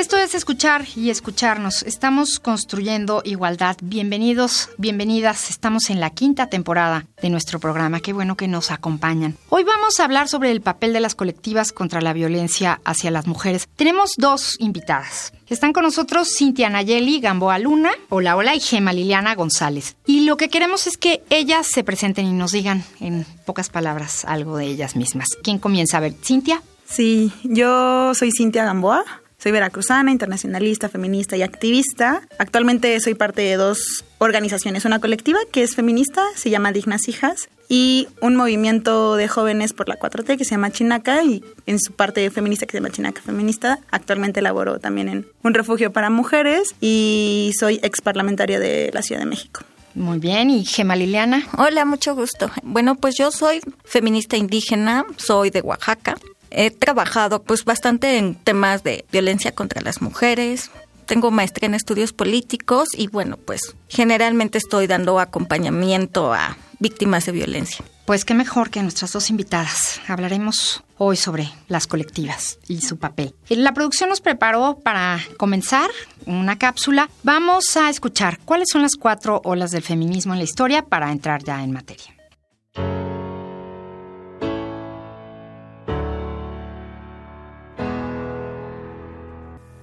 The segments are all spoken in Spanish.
Esto es escuchar y escucharnos. Estamos construyendo igualdad. Bienvenidos, bienvenidas. Estamos en la quinta temporada de nuestro programa. Qué bueno que nos acompañan. Hoy vamos a hablar sobre el papel de las colectivas contra la violencia hacia las mujeres. Tenemos dos invitadas. Están con nosotros Cintia Nayeli Gamboa Luna, hola, hola, y Gema Liliana González. Y lo que queremos es que ellas se presenten y nos digan en pocas palabras algo de ellas mismas. ¿Quién comienza? A ver, Cintia. Sí, yo soy Cintia Gamboa, soy veracruzana, internacionalista, feminista y activista. Actualmente soy parte de dos organizaciones, una colectiva que es feminista, se llama Dignas Hijas, y un movimiento de jóvenes por la 4T que se llama Chinaca y en su parte feminista que se llama Chinaca Feminista. Actualmente laboro también en un refugio para mujeres y soy ex parlamentaria de la Ciudad de México. Muy bien, y Gema Liliana. Hola, mucho gusto. Bueno, pues yo soy feminista indígena, soy de Oaxaca, He trabajado pues bastante en temas de violencia contra las mujeres. Tengo maestría en estudios políticos y bueno, pues generalmente estoy dando acompañamiento a víctimas de violencia. Pues qué mejor que nuestras dos invitadas. Hablaremos hoy sobre las colectivas y su papel. La producción nos preparó para comenzar una cápsula. Vamos a escuchar cuáles son las cuatro olas del feminismo en la historia para entrar ya en materia.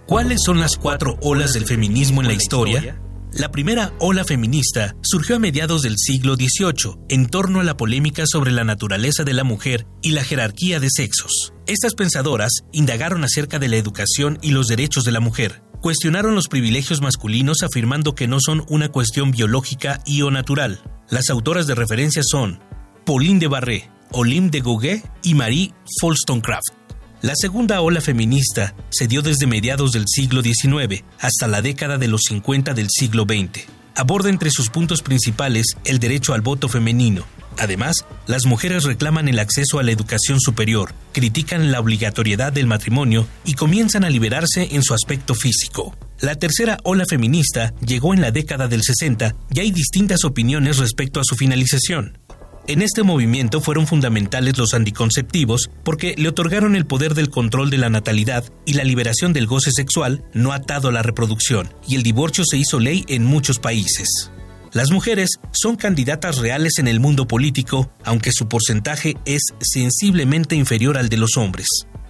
¿Cuáles son las cuatro olas del feminismo en la historia? La primera ola feminista surgió a mediados del siglo XVIII en torno a la polémica sobre la naturaleza de la mujer y la jerarquía de sexos. Estas pensadoras indagaron acerca de la educación y los derechos de la mujer. Cuestionaron los privilegios masculinos afirmando que no son una cuestión biológica y o natural. Las autoras de referencia son Pauline de Barré, Olympe de Gouguet y Marie Wollstonecraft. La segunda ola feminista se dio desde mediados del siglo XIX hasta la década de los 50 del siglo XX. Aborda entre sus puntos principales el derecho al voto femenino. Además, las mujeres reclaman el acceso a la educación superior, critican la obligatoriedad del matrimonio y comienzan a liberarse en su aspecto físico. La tercera ola feminista llegó en la década del 60 y hay distintas opiniones respecto a su finalización. En este movimiento fueron fundamentales los anticonceptivos porque le otorgaron el poder del control de la natalidad y la liberación del goce sexual no atado a la reproducción, y el divorcio se hizo ley en muchos países. Las mujeres son candidatas reales en el mundo político, aunque su porcentaje es sensiblemente inferior al de los hombres.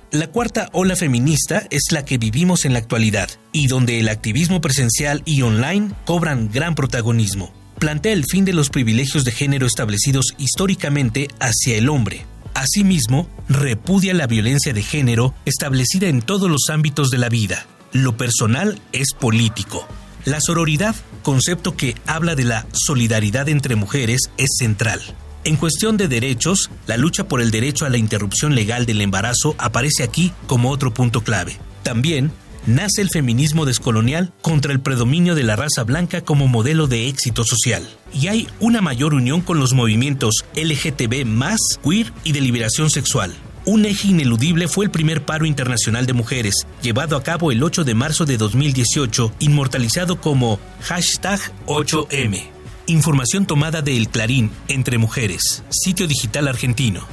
La cuarta ola feminista es la que vivimos en la actualidad y donde el activismo presencial y online cobran gran protagonismo plantea el fin de los privilegios de género establecidos históricamente hacia el hombre. Asimismo, repudia la violencia de género establecida en todos los ámbitos de la vida. Lo personal es político. La sororidad, concepto que habla de la solidaridad entre mujeres, es central. En cuestión de derechos, la lucha por el derecho a la interrupción legal del embarazo aparece aquí como otro punto clave. También nace el feminismo descolonial contra el predominio de la raza blanca como modelo de éxito social. Y hay una mayor unión con los movimientos LGTB, queer y de liberación sexual. Un eje ineludible fue el primer paro internacional de mujeres, llevado a cabo el 8 de marzo de 2018, inmortalizado como hashtag 8M. Información tomada de El Clarín, Entre Mujeres, sitio digital argentino.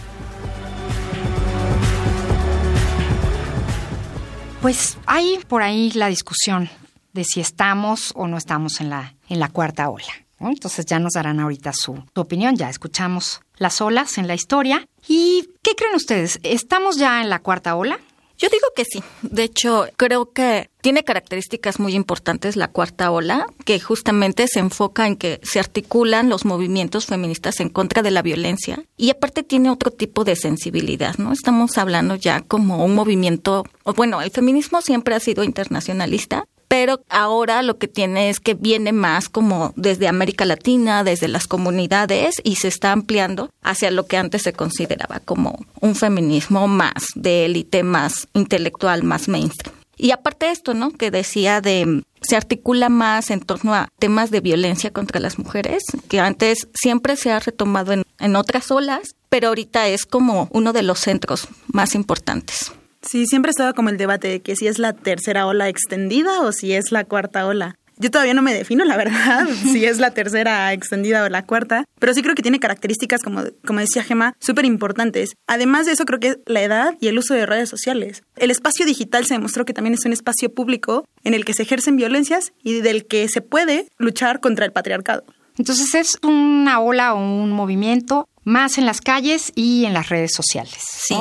Pues hay por ahí la discusión de si estamos o no estamos en la, en la cuarta ola. Entonces ya nos darán ahorita su, su opinión, ya escuchamos las olas en la historia. ¿Y qué creen ustedes? ¿Estamos ya en la cuarta ola? Yo digo que sí. De hecho, creo que tiene características muy importantes la cuarta ola, que justamente se enfoca en que se articulan los movimientos feministas en contra de la violencia y aparte tiene otro tipo de sensibilidad, ¿no? Estamos hablando ya como un movimiento, bueno, el feminismo siempre ha sido internacionalista, pero ahora lo que tiene es que viene más como desde América Latina, desde las comunidades y se está ampliando hacia lo que antes se consideraba como un feminismo más de élite, más intelectual, más mainstream. Y aparte de esto, ¿no? Que decía de se articula más en torno a temas de violencia contra las mujeres, que antes siempre se ha retomado en, en otras olas, pero ahorita es como uno de los centros más importantes. Sí, siempre estaba como el debate de que si es la tercera ola extendida o si es la cuarta ola. Yo todavía no me defino, la verdad, si es la tercera extendida o la cuarta, pero sí creo que tiene características, como, como decía Gema, súper importantes. Además de eso, creo que la edad y el uso de redes sociales. El espacio digital se demostró que también es un espacio público en el que se ejercen violencias y del que se puede luchar contra el patriarcado. Entonces es una ola o un movimiento más en las calles y en las redes sociales,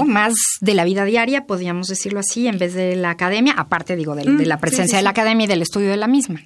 Más de la vida diaria, podríamos decirlo así, en vez de la academia, aparte digo de, la mm, presencia de la academia y del estudio de la misma.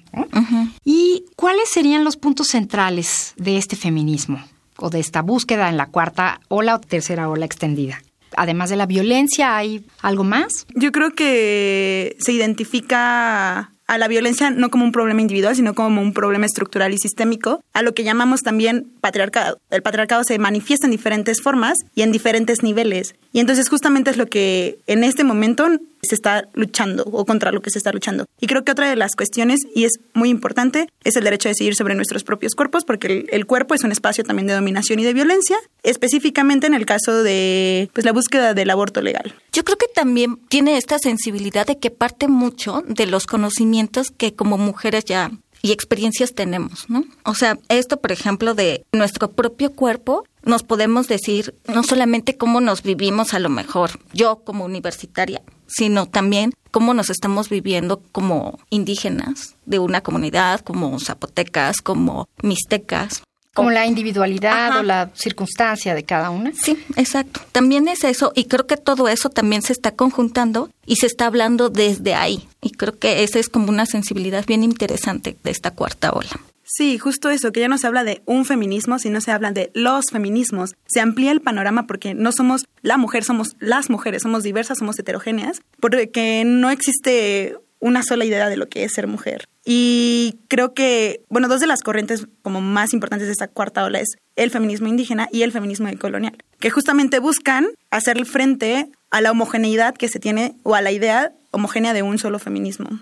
¿Y cuáles serían los puntos centrales de este feminismo o de esta búsqueda en la cuarta ola o tercera ola extendida? Además de la violencia, ¿hay algo más? Yo creo que se identifica a la violencia no como un problema individual, sino como un problema estructural y sistémico, a lo que llamamos también patriarcado. El patriarcado se manifiesta en diferentes formas y en diferentes niveles. Y entonces justamente es lo que en este momento se está luchando o contra lo que se está luchando. Y creo que otra de las cuestiones, y es muy importante, es el derecho a decidir sobre nuestros propios cuerpos, porque el, cuerpo es un espacio también de dominación y de violencia, específicamente en el caso de pues, la búsqueda del aborto legal. Yo creo que también tiene esta sensibilidad de que parte mucho de los conocimientos que como mujeres ya y experiencias tenemos, ¿no? O sea, esto, por ejemplo, de nuestro propio cuerpo, nos podemos decir no solamente cómo nos vivimos a lo mejor, yo como universitaria, sino también cómo nos estamos viviendo como indígenas de una comunidad, como zapotecas, como mixtecas. Como la individualidad o la circunstancia de cada una. Sí, exacto. También es eso y creo que todo eso también se está conjuntando y se está hablando desde ahí. Y creo que esa es como una sensibilidad bien interesante de esta cuarta ola. Sí, justo eso, que ya no se habla de un feminismo, sino se habla de los feminismos. Se amplía el panorama porque no somos la mujer, somos las mujeres, somos diversas, somos heterogéneas, porque no existe una sola idea de lo que es ser mujer. Y creo que, bueno, dos de las corrientes como más importantes de esta cuarta ola es el feminismo indígena y el feminismo colonial, que justamente buscan hacer frente a la homogeneidad que se tiene o a la idea homogénea de un solo feminismo.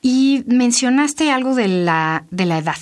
Y mencionaste algo de la, de la edad.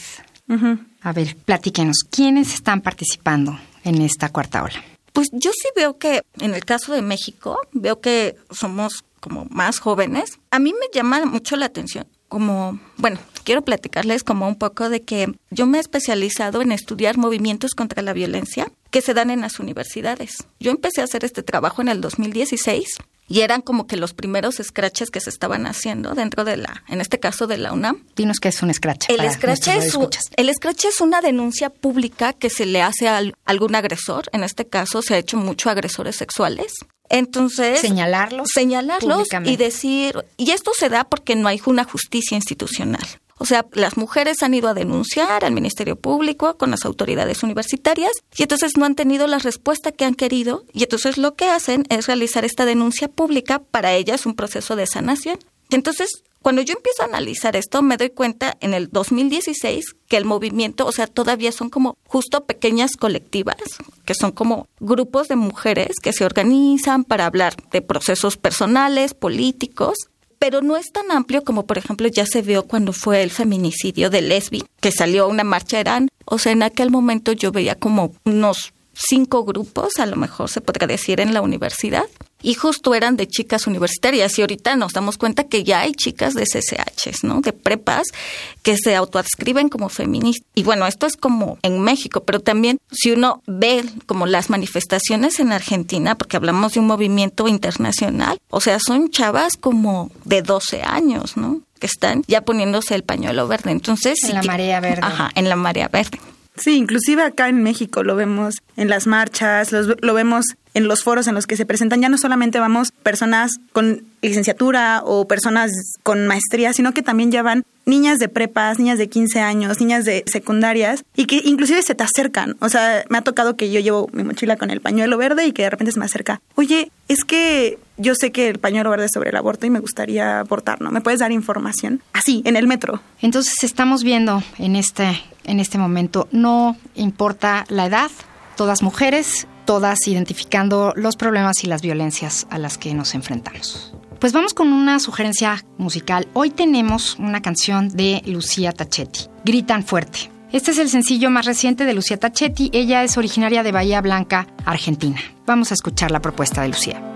A ver, platíquenos, ¿quiénes están participando en esta cuarta ola? Pues yo sí veo que en el caso de México, veo que somos como más jóvenes. A mí me llama mucho la atención como, bueno, quiero platicarles como un poco de que yo me he especializado en estudiar movimientos contra la violencia que se dan en las universidades. Yo empecé a hacer este trabajo en el 2016 y eran como que los primeros scratches que se estaban haciendo dentro de la, en este caso de la UNAM. Dinos qué es un scratch. El scratch es, el scratch es una denuncia pública que se le hace a algún agresor. En este caso se ha hecho mucho agresores sexuales. Entonces, señalarlos, señalarlos y decir, y esto se da porque no hay una justicia institucional. O sea, las mujeres han ido a denunciar al Ministerio Público con las autoridades universitarias y entonces no han tenido la respuesta que han querido y entonces lo que hacen es realizar esta denuncia pública para ellas un proceso de sanación. Entonces, cuando yo empiezo a analizar esto, me doy cuenta en el 2016 que el movimiento, o sea, todavía son como justo pequeñas colectivas, que son como grupos de mujeres que se organizan para hablar de procesos personales, políticos, pero no es tan amplio como, por ejemplo, ya se vio cuando fue el feminicidio de Lesbi, que salió una marcha Irán. O sea, en aquel momento yo veía como unos cinco grupos, a lo mejor se podría decir, en la universidad, y justo eran de chicas universitarias y ahorita nos damos cuenta que ya hay chicas de CCH, ¿no? De prepas que se autoadscriben como feministas. Y bueno, esto es como en México, pero también si uno ve como las manifestaciones en Argentina, porque hablamos de un movimiento internacional, o sea, son chavas como de 12 años, ¿no? Que están ya poniéndose el pañuelo verde. Entonces, en la marea verde. Ajá, en la marea verde. Sí, inclusive acá en México lo vemos en las marchas, lo vemos en los foros en los que se presentan. Ya no solamente vamos personas con licenciatura o personas con maestría, sino que también ya van niñas de prepas, niñas de 15 años, niñas de secundarias y que inclusive se te acercan. O sea, me ha tocado que yo llevo mi mochila con el pañuelo verde y que de repente se me acerca. Oye, es que yo sé que el pañuelo verde es sobre el aborto y me gustaría abortar, ¿no? ¿Me puedes dar información? Así, en el metro. Entonces estamos viendo en este, en este momento, no importa la edad, todas mujeres, todas identificando los problemas y las violencias a las que nos enfrentamos. Pues vamos con una sugerencia musical. Hoy tenemos una canción de Lucía Tachetti, Gritan Fuerte. Este es el sencillo más reciente de Lucía Tachetti. Ella es originaria de Bahía Blanca, Argentina. Vamos a escuchar la propuesta de Lucía.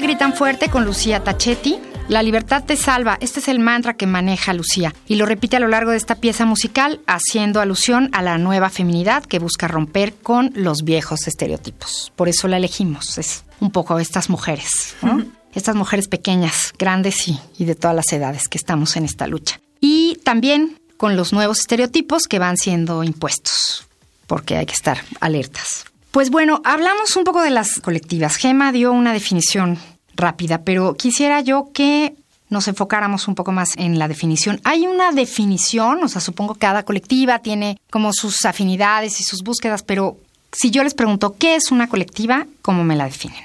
Fue Gritan Fuerte con Lucía Tachetti. La libertad te salva, este es el mantra que maneja Lucía y lo repite a lo largo de esta pieza musical haciendo alusión a la nueva feminidad que busca romper con los viejos estereotipos. Por eso la elegimos, es un poco estas mujeres, estas mujeres pequeñas, grandes y, y de todas las edades que estamos en esta lucha. Y también con los nuevos estereotipos que van siendo impuestos, porque hay que estar alertas. Pues bueno, hablamos un poco de las colectivas. Gema dio una definición rápida, pero quisiera yo que nos enfocáramos un poco más en la definición. Hay una definición, o sea, supongo que cada colectiva tiene como sus afinidades y sus búsquedas, pero si yo les pregunto qué es una colectiva, ¿cómo me la definen?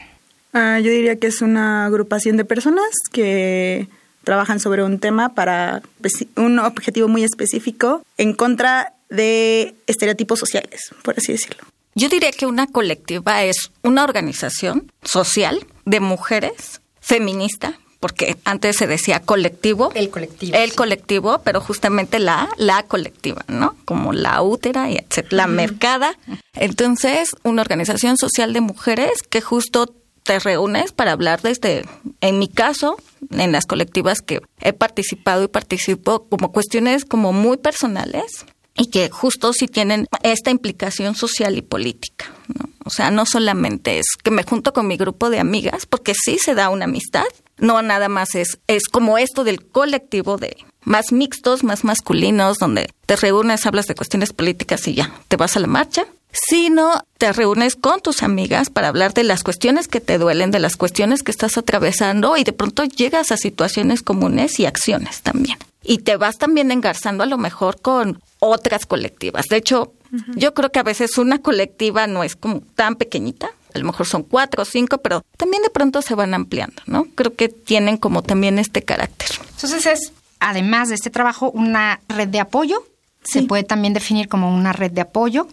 Ah, yo diría que es una agrupación de personas que trabajan sobre un tema para un objetivo muy específico en contra de estereotipos sociales, por así decirlo. Yo diría que una colectiva es una organización social de mujeres feminista, porque antes se decía colectivo. El colectivo. El colectivo, pero justamente la, la colectiva, ¿no? Como la útera y etcétera, la mercada. Entonces, una organización social de mujeres que justo te reúnes para hablar desde, en mi caso, en las colectivas que he participado y participo, como cuestiones como muy personales, y que justo sí tienen esta implicación social y política. ¿no? O sea, no solamente es que me junto con mi grupo de amigas, porque sí se da una amistad, no nada más es, es como esto del colectivo de más mixtos, más masculinos, donde te reúnes, hablas de cuestiones políticas y ya, te vas a la marcha, sino te reúnes con tus amigas para hablar de las cuestiones que te duelen, de las cuestiones que estás atravesando y de pronto llegas a situaciones comunes y acciones también. Y te vas también engarzando a lo mejor con otras colectivas. De hecho, yo creo que a veces una colectiva no es como tan pequeñita, a lo mejor son cuatro o cinco, pero también de pronto se van ampliando, ¿no? Creo que tienen como también este carácter. Entonces es, además de este trabajo, una red de apoyo. Se puede también definir como una red de apoyo.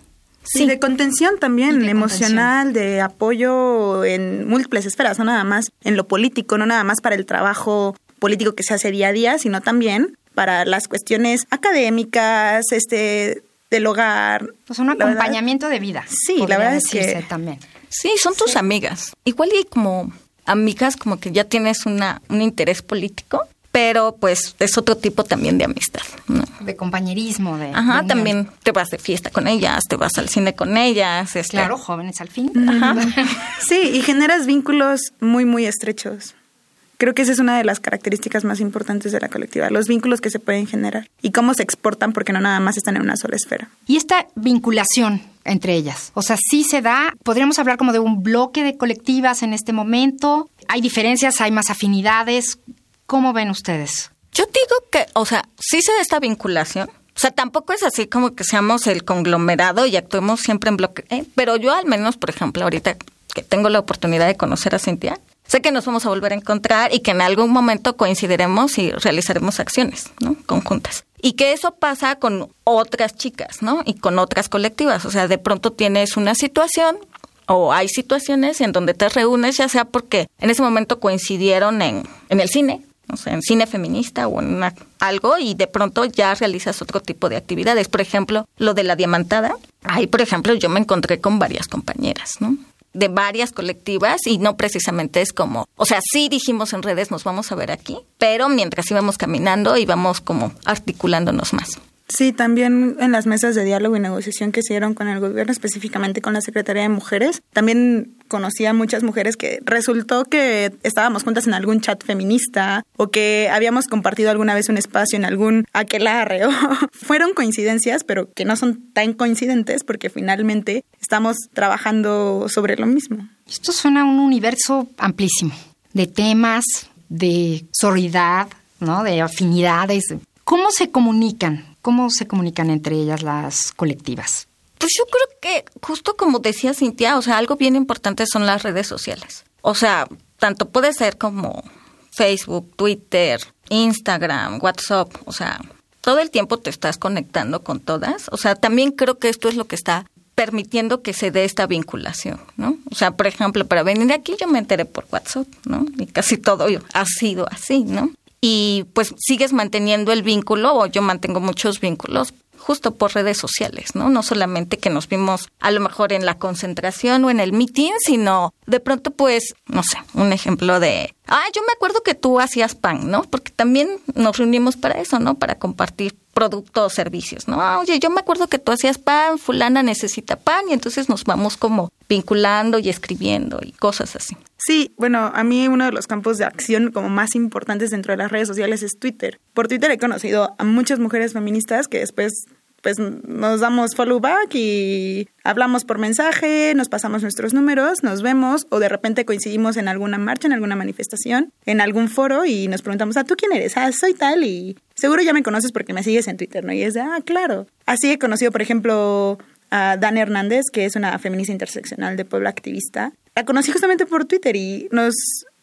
Sí, de contención también, emocional, de apoyo en múltiples esferas, no nada más en lo político, no nada más para el trabajo político que se hace día a día, sino también para las cuestiones académicas, este del hogar. Pues un acompañamiento de vida. Sí, la verdad es que también. Sí, son tus amigas. Igual y como amigas como que ya tienes una, un interés político, pero pues es otro tipo también de amistad. De compañerismo, de... Ajá, también te vas de fiesta con ellas, te vas al cine con ellas. Este claro, jóvenes al fin. Ajá. sí, y generas vínculos muy, muy estrechos. Creo que esa es una de las características más importantes de la colectiva, los vínculos que se pueden generar y cómo se exportan porque no nada más están en una sola esfera. Y esta vinculación entre ellas, o sea, sí se da, podríamos hablar como de un bloque de colectivas en este momento, hay diferencias, hay más afinidades, ¿cómo ven ustedes? Yo digo que, o sea, sí se da esta vinculación, o sea, tampoco es así como que seamos el conglomerado y actuemos siempre en bloque. ¿eh? Pero yo al menos, por ejemplo, ahorita que tengo la oportunidad de conocer a Cintia, sé que nos vamos a volver a encontrar y que en algún momento coincidiremos y realizaremos acciones ¿no? conjuntas. Y que eso pasa con otras chicas, ¿no? Y con otras colectivas. O sea, de pronto tienes una situación o hay situaciones en donde te reúnes, ya sea porque en ese momento coincidieron en, en el cine, o sea, en cine feminista o en algo y de pronto ya realizas otro tipo de actividades. Por ejemplo, lo de la diamantada. Ahí, por ejemplo, yo me encontré con varias compañeras, ¿no? De varias colectivas y no precisamente es como, o sea, sí dijimos en redes nos vamos a ver aquí, pero mientras íbamos caminando íbamos como articulándonos más. Sí, también en las mesas de diálogo y negociación que se dieron con el gobierno, específicamente con la Secretaría de Mujeres, también conocí a muchas mujeres que resultó que estábamos juntas en algún chat feminista o que habíamos compartido alguna vez un espacio en algún aquelarre. Fueron coincidencias, pero que no son tan coincidentes porque finalmente estamos trabajando sobre lo mismo. Esto suena a un universo amplísimo de temas, de sororidad, ¿no? de afinidades. ¿Cómo se comunican? ¿Cómo se comunican entre ellas las colectivas? Pues yo creo que, justo como decía Cintia, o sea, algo bien importante son las redes sociales. O sea, tanto puede ser como Facebook, Twitter, Instagram, WhatsApp, o sea, todo el tiempo te estás conectando con todas. O sea, también creo que esto es lo que está permitiendo que se dé esta vinculación, ¿no? O sea, por ejemplo, para venir aquí yo me enteré por WhatsApp, ¿no? Y casi todo ha sido así, ¿no? Y pues sigues manteniendo el vínculo o yo mantengo muchos vínculos justo por redes sociales, ¿no? No solamente que nos vimos a lo mejor en la concentración o en el meeting, sino de pronto pues, no sé, un ejemplo de, ah, yo me acuerdo que tú hacías pan, ¿no? Porque también nos reunimos para eso, ¿no? Para compartir productos o servicios, ¿no? Ah, oye, yo me acuerdo que tú hacías pan, fulana necesita pan y entonces nos vamos como vinculando y escribiendo y cosas así. Sí, bueno, a mí uno de los campos de acción como más importantes dentro de las redes sociales es Twitter. Por Twitter he conocido a muchas mujeres feministas que después pues nos damos follow back y hablamos por mensaje, nos pasamos nuestros números, nos vemos o de repente coincidimos en alguna marcha, en alguna manifestación, en algún foro y nos preguntamos, ah, ¿tú quién eres? Ah, soy tal y seguro ya me conoces porque me sigues en Twitter, ¿no? Y es de, ah, claro. Así he conocido, por ejemplo, a Dan Hernández, que es una feminista interseccional de pueblo activista. La conocí justamente por Twitter y nos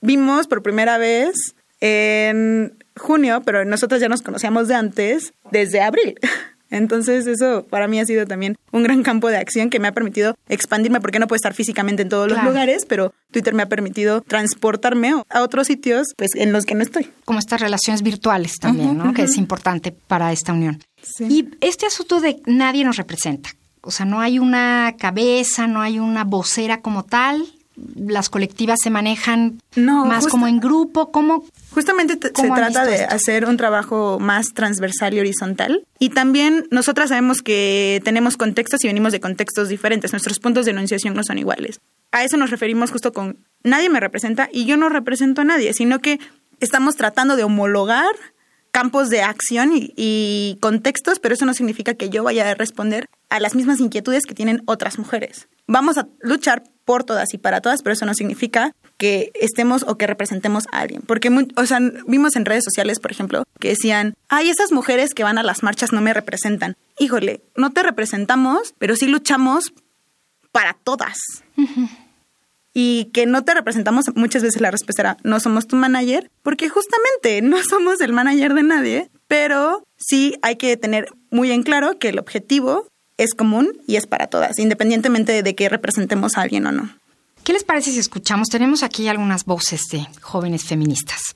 vimos por primera vez en junio, pero nosotros ya nos conocíamos de antes, desde abril. Entonces eso para mí ha sido también un gran campo de acción que me ha permitido expandirme porque no puedo estar físicamente en todos los lugares, pero Twitter me ha permitido transportarme a otros sitios pues en los que no estoy. Como estas relaciones virtuales también, ¿no? Que es importante para esta unión. Y este asunto de nadie nos representa. O sea, no hay una cabeza, no hay una vocera como tal, las colectivas se manejan más como en grupo, ¿cómo? Justamente se trata de hacer un trabajo más transversal y horizontal. Y también nosotras sabemos que tenemos contextos y venimos de contextos diferentes. Nuestros puntos de enunciación no son iguales. A eso nos referimos justo con nadie me representa y yo no represento a nadie, sino que estamos tratando de homologar campos de acción y, contextos, pero eso no significa que yo vaya a responder a las mismas inquietudes que tienen otras mujeres. Vamos a luchar por todas y para todas, pero eso no significa que estemos o que representemos a alguien. Porque, o sea, vimos en redes sociales, por ejemplo, que decían, ay, esas mujeres que van a las marchas no me representan. Híjole, no te representamos, pero sí luchamos para todas y que no te representamos, muchas veces la respuesta era, no somos tu manager, porque justamente no somos el manager de nadie, pero sí hay que tener muy en claro que el objetivo es común y es para todas, independientemente de que representemos a alguien o no. ¿Qué les parece si escuchamos? Tenemos aquí algunas voces de jóvenes feministas.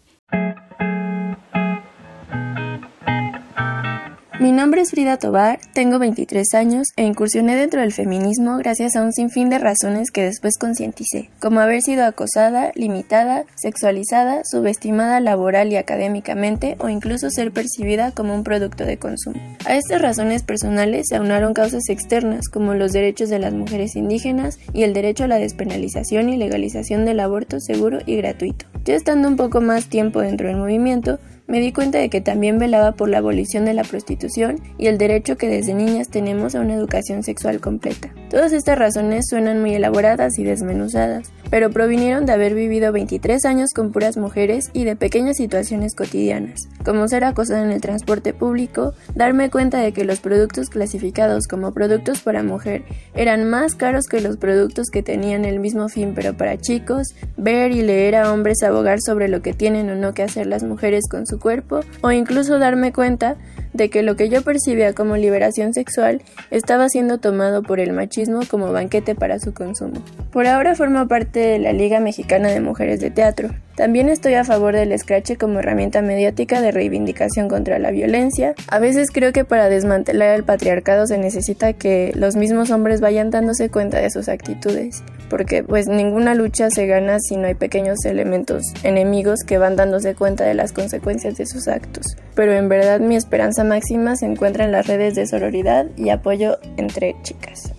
Mi nombre es Frida Tobar, tengo 23 años e incursioné dentro del feminismo gracias a un sinfín de razones que después concienticé, como haber sido acosada, limitada, sexualizada, subestimada laboral y académicamente o incluso ser percibida como un producto de consumo. A estas razones personales se aunaron causas externas como los derechos de las mujeres indígenas y el derecho a la despenalización y legalización del aborto seguro y gratuito. Ya estando un poco más tiempo dentro del movimiento, me di cuenta de que también velaba por la abolición de la prostitución y el derecho que desde niñas tenemos a una educación sexual completa. Todas estas razones suenan muy elaboradas y desmenuzadas, pero provinieron de haber vivido 23 años con puras mujeres y de pequeñas situaciones cotidianas, como ser acosada en el transporte público, darme cuenta de que los productos clasificados como productos para mujer eran más caros que los productos que tenían el mismo fin pero para chicos, ver y leer a hombres abogar sobre lo que tienen o no que hacer las mujeres con su cuerpo o incluso darme cuenta de que lo que yo percibía como liberación sexual estaba siendo tomado por el machismo como banquete para su consumo. Por ahora formo parte de la Liga Mexicana de Mujeres de Teatro. También estoy a favor del scratch como herramienta mediática de reivindicación contra la violencia. A veces creo que para desmantelar el patriarcado se necesita que los mismos hombres vayan dándose cuenta de sus actitudes, porque pues ninguna lucha se gana si no hay pequeños elementos enemigos que van dándose cuenta de las consecuencias de sus actos. Pero en verdad mi esperanza máxima se encuentra en las redes de sororidad y apoyo entre chicas.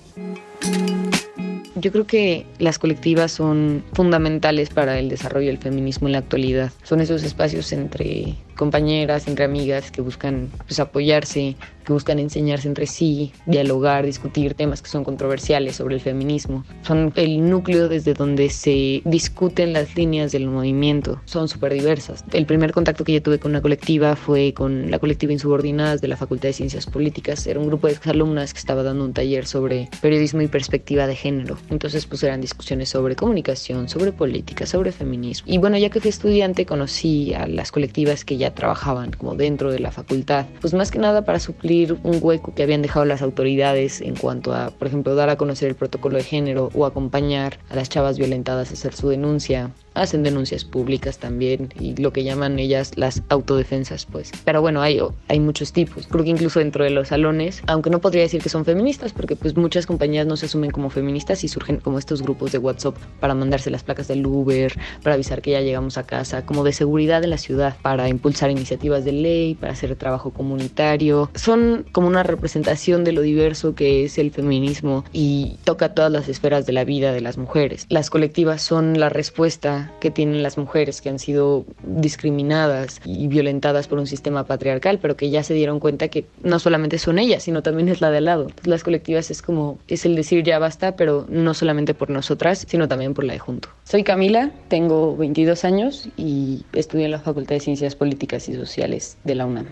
Yo creo que las colectivas son fundamentales para el desarrollo del feminismo en la actualidad. Son esos espacios entre compañeras, entre amigas que buscan pues, apoyarse, que buscan enseñarse entre sí, dialogar, discutir temas que son controversiales sobre el feminismo. Son el núcleo desde donde se discuten las líneas del movimiento. Son súper diversas. El primer contacto que yo tuve con una colectiva fue con la colectiva Insubordinadas de la Facultad de Ciencias Políticas. Era un grupo de alumnas que estaba dando un taller sobre periodismo y perspectiva de género. Entonces pues eran discusiones sobre comunicación, sobre política, sobre feminismo. Y bueno, ya que fui estudiante conocí a las colectivas que ya trabajaban como dentro de la facultad, pues más que nada para suplir un hueco que habían dejado las autoridades en cuanto a, por ejemplo, dar a conocer el protocolo de género o acompañar a las chavas violentadas a hacer su denuncia hacen denuncias públicas también y lo que llaman ellas las autodefensas, pues. Pero bueno, hay, hay muchos tipos. Creo que incluso dentro de los salones, aunque no podría decir que son feministas, porque pues muchas compañías no se asumen como feministas y surgen como estos grupos de WhatsApp para mandarse las placas del Uber, para avisar que ya llegamos a casa, como de seguridad de la ciudad, para impulsar iniciativas de ley, para hacer trabajo comunitario. Son como una representación de lo diverso que es el feminismo y toca todas las esferas de la vida de las mujeres. Las colectivas son la respuesta que tienen las mujeres que han sido discriminadas y violentadas por un sistema patriarcal, pero que ya se dieron cuenta que no solamente son ellas, sino también es la de lado. las colectivas es como, es el decir ya basta, pero no solamente por nosotras, sino también por la de junto. Soy Camila, tengo 22 años y estudio en la Facultad de Ciencias Políticas y Sociales de la UNAM.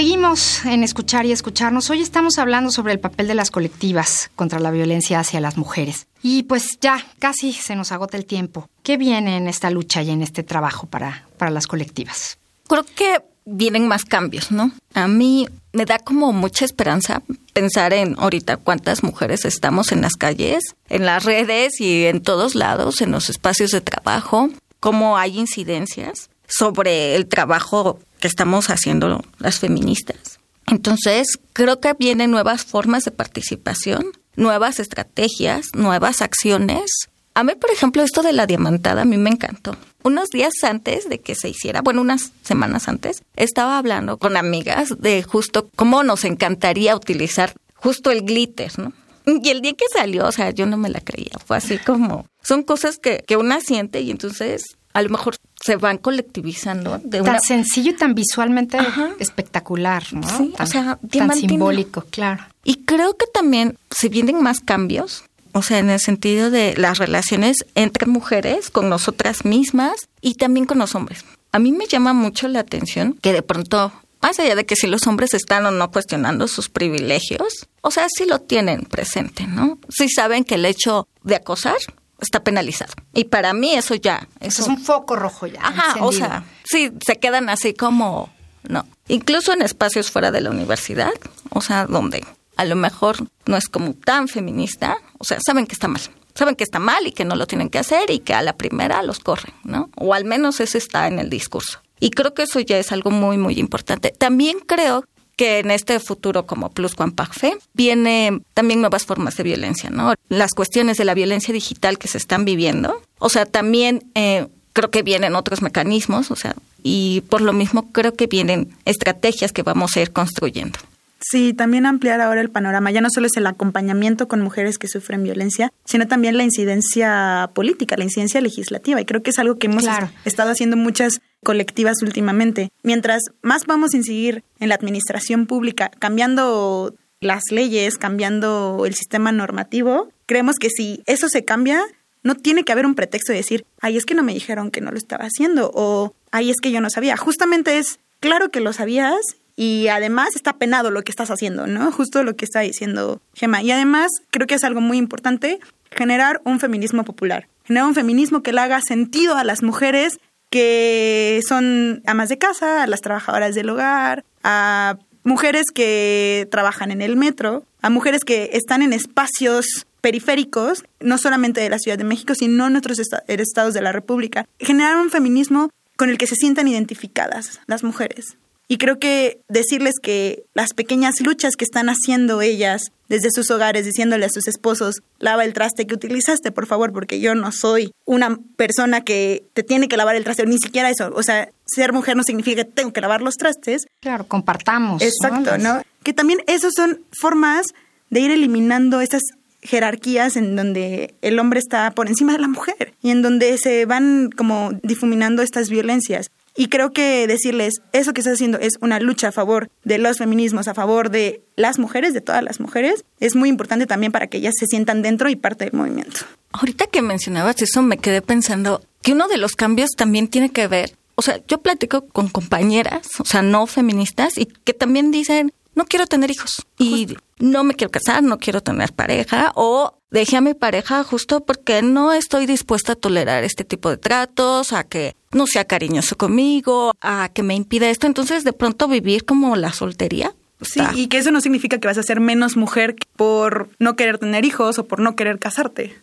Seguimos en escuchar y escucharnos. Hoy estamos hablando sobre el papel de las colectivas contra la violencia hacia las mujeres. Y pues ya, casi se nos agota el tiempo. ¿Qué viene en esta lucha y en este trabajo para, para las colectivas? Creo que vienen más cambios, ¿no? A mí me da como mucha esperanza pensar en ahorita cuántas mujeres estamos en las calles, en las redes y en todos lados, en los espacios de trabajo, cómo hay incidencias sobre el trabajo que estamos haciendo las feministas. Entonces, creo que vienen nuevas formas de participación, nuevas estrategias, nuevas acciones. A mí, por ejemplo, esto de la diamantada a mí me encantó. Unos días antes de que se hiciera, bueno, unas semanas antes, estaba hablando con amigas de justo cómo nos encantaría utilizar justo el glitter, ¿no? Y el día que salió, o sea, yo no me la creía. Fue así como, son cosas que, que una siente y entonces a lo mejor se van colectivizando de tan sencillo y tan visualmente espectacular, ¿no? Sí, tan, o sea, tan simbólico, claro. Y creo que también se vienen más cambios, o sea, en el sentido de las relaciones entre mujeres con nosotras mismas y también con los hombres. A mí me llama mucho la atención que de pronto más allá de que si los hombres están o no cuestionando sus privilegios, o sea, sí lo tienen presente, ¿no? Sí saben que el hecho de acosar está penalizado. Y para mí eso ya... Eso es un foco rojo ya. Ajá, o sea, sí, se quedan así como... No. Incluso en espacios fuera de la universidad, o sea, donde a lo mejor no es como tan feminista, o sea, saben que está mal. Saben que está mal y que no lo tienen que hacer y que a la primera los corren, ¿no? O al menos eso está en el discurso. Y creo que eso ya es algo muy, muy importante. También creo que en este futuro como Plus Parfait viene también nuevas formas de violencia, ¿no? Las cuestiones de la violencia digital que se están viviendo, o sea, también eh, creo que vienen otros mecanismos, o sea, y por lo mismo creo que vienen estrategias que vamos a ir construyendo. Sí, también ampliar ahora el panorama. Ya no solo es el acompañamiento con mujeres que sufren violencia, sino también la incidencia política, la incidencia legislativa. Y creo que es algo que hemos estado haciendo muchas colectivas últimamente. Mientras más vamos a incidir en la administración pública, cambiando las leyes, cambiando el sistema normativo, creemos que si eso se cambia, no tiene que haber un pretexto de decir, ay, es que no me dijeron que no lo estaba haciendo, o ay, es que yo no sabía. Justamente es, claro que lo sabías y además está penado lo que estás haciendo, ¿no? Justo lo que está diciendo Gema. Y además creo que es algo muy importante generar un feminismo popular, generar un feminismo que le haga sentido a las mujeres que son amas de casa, a las trabajadoras del hogar, a mujeres que trabajan en el metro, a mujeres que están en espacios periféricos, no solamente de la Ciudad de México, sino en otros estados de la República. Generar un feminismo con el que se sientan identificadas las mujeres. Y creo que decirles que las pequeñas luchas que están haciendo ellas desde sus hogares, diciéndole a sus esposos, lava el traste que utilizaste, por favor, porque yo no soy una persona que te tiene que lavar el traste, ni siquiera eso. O sea, ser mujer no significa que tengo que lavar los trastes. Claro, compartamos. Exacto, ¿no? Que también esas son formas de ir eliminando estas jerarquías en donde el hombre está por encima de la mujer y en donde se van como difuminando estas violencias. Y creo que decirles, eso que estás haciendo es una lucha a favor de los feminismos, a favor de las mujeres, de todas las mujeres, es muy importante también para que ellas se sientan dentro y parte del movimiento. Ahorita que mencionabas eso, me quedé pensando que uno de los cambios también tiene que ver, o sea, yo platico con compañeras, o sea, no feministas, y que también dicen, no quiero tener hijos y no me quiero casar, no quiero tener pareja o dejé a mi pareja justo porque no estoy dispuesta a tolerar este tipo de tratos, a que no sea cariñoso conmigo, a que me impida esto. Entonces, de pronto vivir como la soltería. Sí, y que eso no significa que vas a ser menos mujer por no querer tener hijos o por no querer casarte.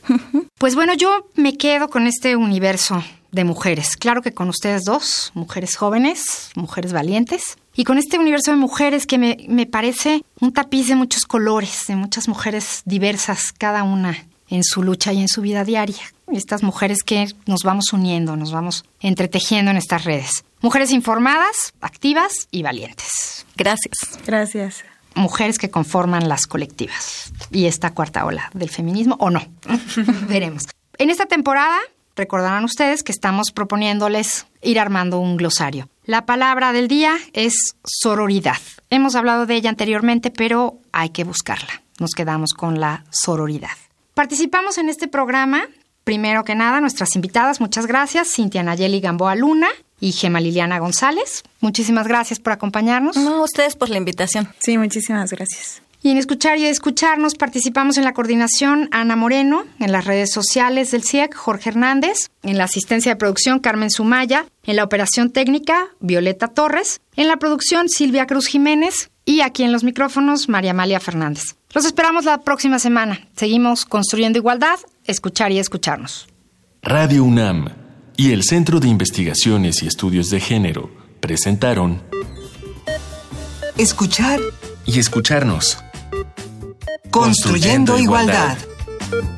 Pues bueno, yo me quedo con este universo de mujeres. Claro que con ustedes dos, mujeres jóvenes, mujeres valientes. Y con este universo de mujeres que me, me parece un tapiz de muchos colores, de muchas mujeres diversas, cada una en su lucha y en su vida diaria. Estas mujeres que nos vamos uniendo, nos vamos entretejiendo en estas redes. Mujeres informadas, activas y valientes. Gracias. Gracias. Mujeres que conforman las colectivas. Y esta cuarta ola del feminismo, o no. Veremos. En esta temporada, recordarán ustedes que estamos proponiéndoles ir armando un glosario. La palabra del día es sororidad. Hemos hablado de ella anteriormente, pero hay que buscarla. Nos quedamos con la sororidad. Participamos en este programa, primero que nada, nuestras invitadas, muchas gracias, Cintia Nayeli Gamboa Luna y Gema Liliana González. Muchísimas gracias por acompañarnos. No, ustedes por la invitación. Sí, muchísimas gracias. Y en escuchar y escucharnos participamos en la coordinación Ana Moreno, en las redes sociales del CIEC Jorge Hernández, en la asistencia de producción Carmen Sumaya, en la operación técnica Violeta Torres, en la producción Silvia Cruz Jiménez y aquí en los micrófonos María Amalia Fernández. Los esperamos la próxima semana. Seguimos construyendo igualdad, escuchar y escucharnos. Radio UNAM y el Centro de Investigaciones y Estudios de Género presentaron Escuchar y escucharnos. Construyendo, igualdad. igualdad.